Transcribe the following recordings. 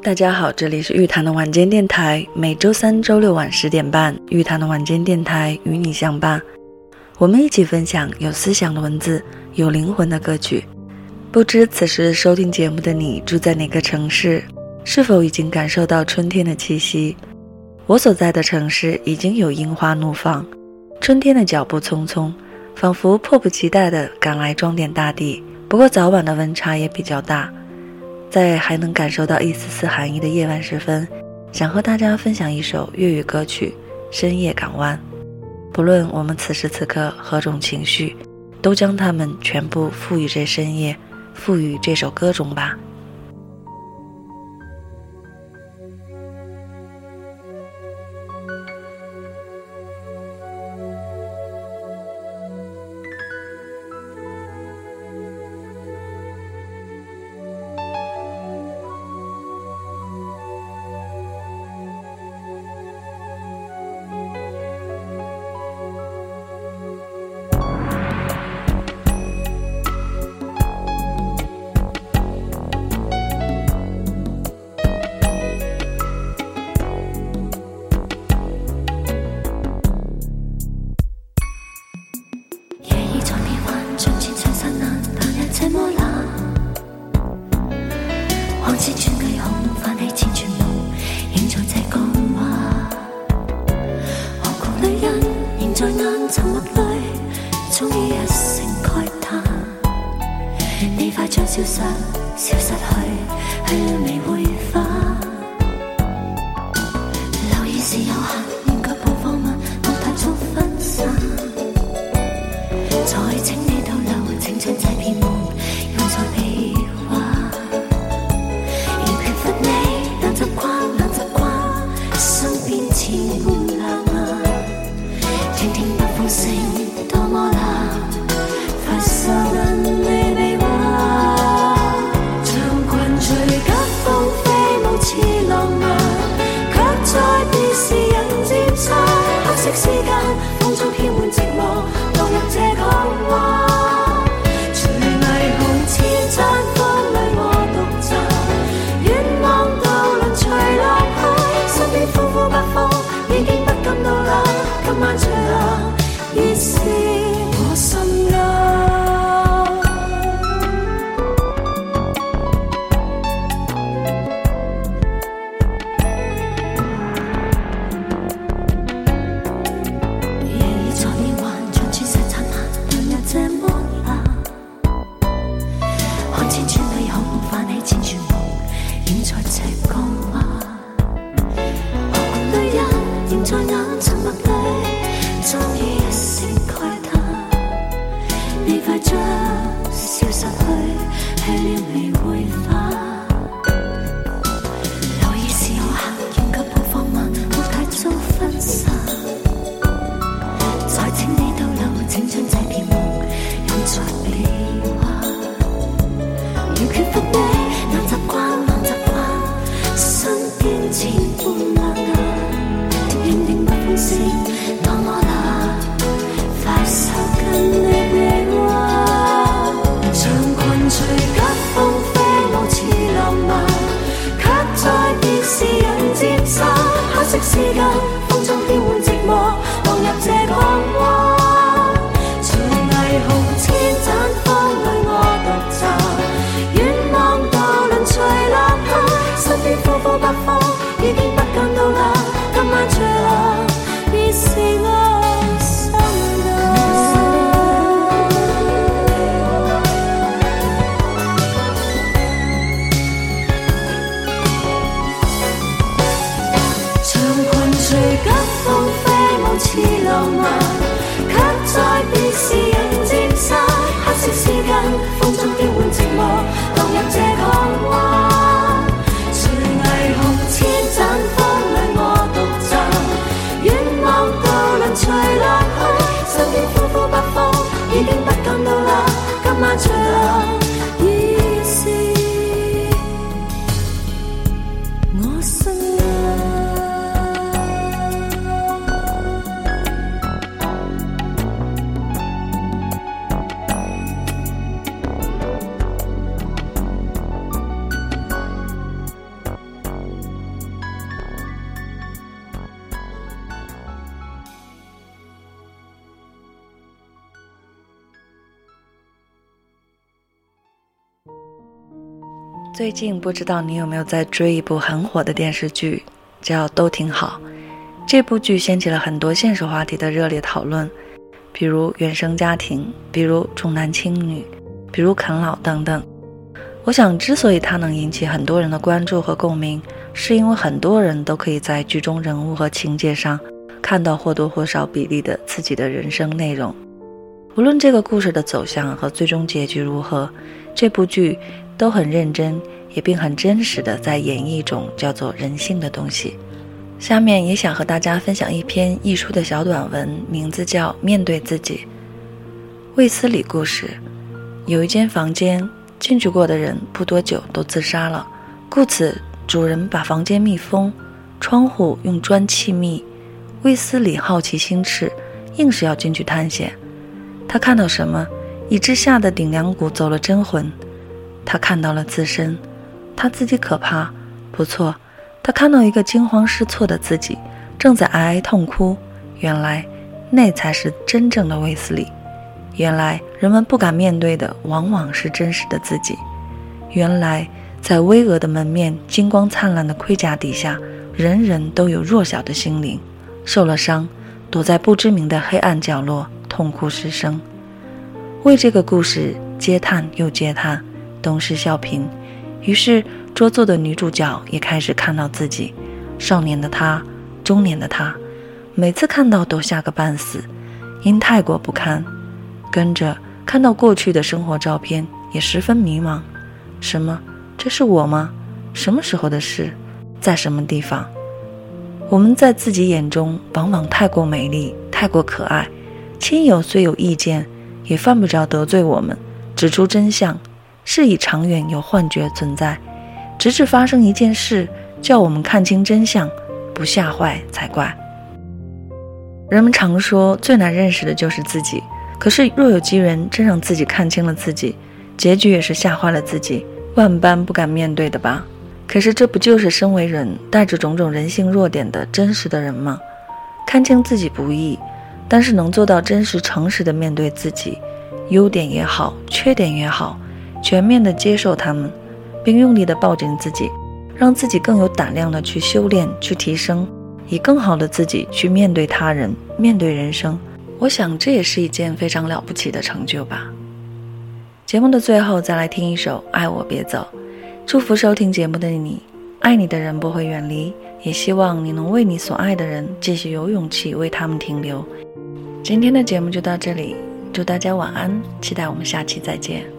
大家好，这里是玉堂的晚间电台，每周三、周六晚十点半，玉堂的晚间电台与你相伴。我们一起分享有思想的文字，有灵魂的歌曲。不知此时收听节目的你住在哪个城市？是否已经感受到春天的气息？我所在的城市已经有樱花怒放，春天的脚步匆匆，仿佛迫不及待地赶来装点大地。不过早晚的温差也比较大。在还能感受到一丝丝寒意的夜晚时分，想和大家分享一首粤语歌曲《深夜港湾》。不论我们此时此刻何种情绪，都将它们全部赋予这深夜，赋予这首歌中吧。沉默里终于一声慨叹。你快将消失消失去去了未会寂寞落入这港湾失去，去了未会返。最近不知道你有没有在追一部很火的电视剧，叫《都挺好》。这部剧掀起了很多现实话题的热烈讨论，比如原生家庭，比如重男轻女，比如啃老等等。我想，之所以它能引起很多人的关注和共鸣，是因为很多人都可以在剧中人物和情节上看到或多或少比例的自己的人生内容。无论这个故事的走向和最终结局如何，这部剧都很认真，也并很真实的在演绎一种叫做人性的东西。下面也想和大家分享一篇艺术的小短文，名字叫《面对自己》。卫斯理故事：有一间房间，进去过的人不多久都自杀了，故此主人把房间密封，窗户用砖砌密。卫斯理好奇心炽，硬是要进去探险。他看到什么，以致吓得顶梁骨走了真魂？他看到了自身，他自己可怕？不错，他看到一个惊慌失措的自己，正在哀哀痛哭。原来，那才是真正的卫斯理。原来，人们不敢面对的，往往是真实的自己。原来，在巍峨的门面、金光灿烂的盔甲底下，人人都有弱小的心灵，受了伤，躲在不知名的黑暗角落。痛哭失声，为这个故事嗟叹又嗟叹，东施效颦。于是桌座的女主角也开始看到自己，少年的她，中年的她，每次看到都吓个半死，因太过不堪。跟着看到过去的生活照片，也十分迷茫。什么？这是我吗？什么时候的事？在什么地方？我们在自己眼中往往太过美丽，太过可爱。亲友虽有意见，也犯不着得罪我们。指出真相，是以长远有幻觉存在，直至发生一件事，叫我们看清真相，不吓坏才怪。人们常说最难认识的就是自己，可是若有机缘真让自己看清了自己，结局也是吓坏了自己，万般不敢面对的吧？可是这不就是身为人，带着种种人性弱点的真实的人吗？看清自己不易。但是能做到真实诚实的面对自己，优点也好，缺点也好，全面的接受他们，并用力的抱紧自己，让自己更有胆量的去修炼、去提升，以更好的自己去面对他人、面对人生。我想这也是一件非常了不起的成就吧。节目的最后，再来听一首《爱我别走》，祝福收听节目的你，爱你的人不会远离，也希望你能为你所爱的人继续有勇气为他们停留。今天的节目就到这里，祝大家晚安，期待我们下期再见。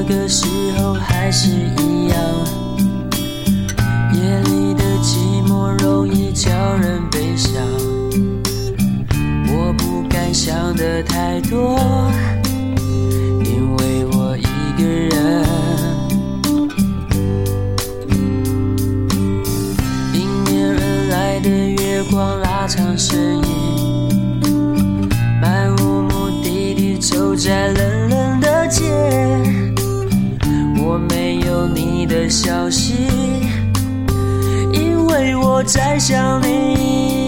这个时候还是一样夜里的寂寞容易叫人悲伤我不敢想的太多因为我一个人迎面而来的月光拉长身影漫无目的地走在消息，因为我在想你。